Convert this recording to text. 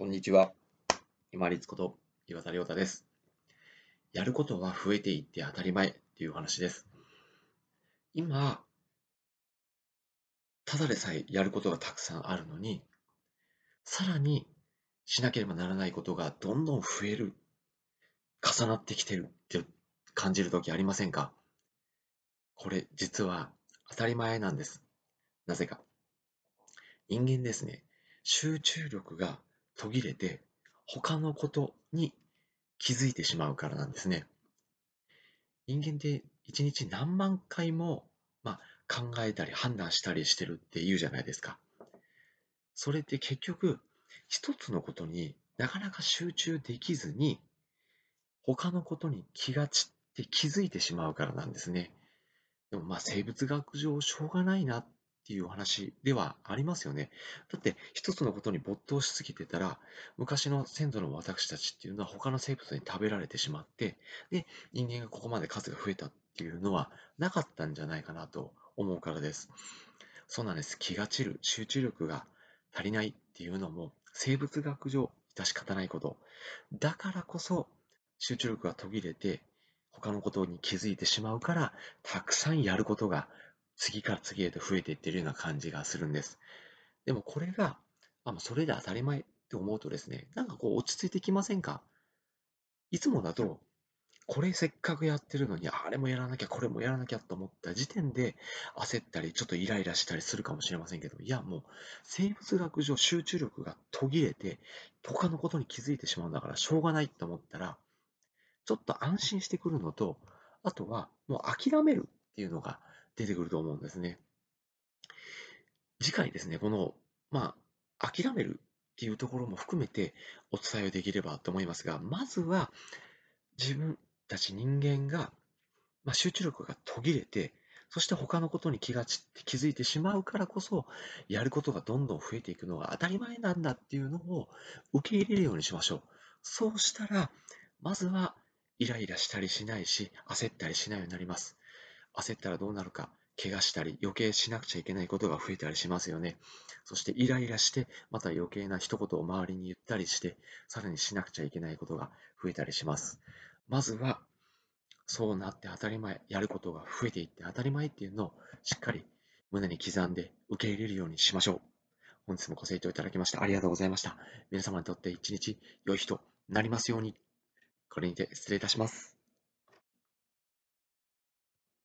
こんにちは。今立こと岩田亮太です。やることは増えていって当たり前っていう話です。今、ただでさえやることがたくさんあるのに、さらにしなければならないことがどんどん増える、重なってきてるって感じるときありませんか？これ実は当たり前なんです。なぜか。人間ですね、集中力が途切れて他のことに気づいてしまうからなんですね。人間って一日何万回も、まあ、考えたり判断したりしてるって言うじゃないですか。それって結局一つのことになかなか集中できずに他のことに気が散って気づいてしまうからなんですね。でもまあ生物学上しょうがないなっっていう話ではありますよね。だって一つのことに没頭しすぎてたら昔の先祖の私たちっていうのは他の生物に食べられてしまってで人間がここまで数が増えたっていうのはなかったんじゃないかなと思うからです。そうなんです。気が散る、集中力が足りないっていうのも生物学上致し方ないこと。だからこそ集中力が途切れて他のことに気づいてしまうからたくさんやることが次から次へと増えていってるような感じがするんです。でもこれが、あそれで当たり前って思うとですね、なんかこう落ち着いてきませんか？いつもだと、これせっかくやってるのに、あれもやらなきゃ、これもやらなきゃと思った時点で焦ったり、ちょっとイライラしたりするかもしれませんけど、いや、もう生物学上集中力が途切れて、他のことに気づいてしまうんだからしょうがないと思ったら、ちょっと安心してくるのと、あとはもう諦めるっていうのが出てくると思うんですね。次回ですね、この、まあ、諦めるっていうところも含めてお伝えできればと思いますが、まずは自分たち人間が、まあ、集中力が途切れて、そして他のことに気が散って気づいてしまうからこそ、やることがどんどん増えていくのが当たり前なんだっていうのを受け入れるようにしましょう。そうしたら、まずはイライラしたりしないし、焦ったりしないようになります。焦ったらどうなるか、怪我したり余計しなくちゃいけないことが増えたりしますよね。そしてイライラして、また余計な一言を周りに言ったりして、さらにしなくちゃいけないことが増えたりします。まずは、そうなって当たり前、やることが増えていって当たり前っていうのをしっかり胸に刻んで受け入れるようにしましょう。本日もご清聴いただきましてありがとうございました。皆様にとって一日良い日となりますように。これにて失礼いたします。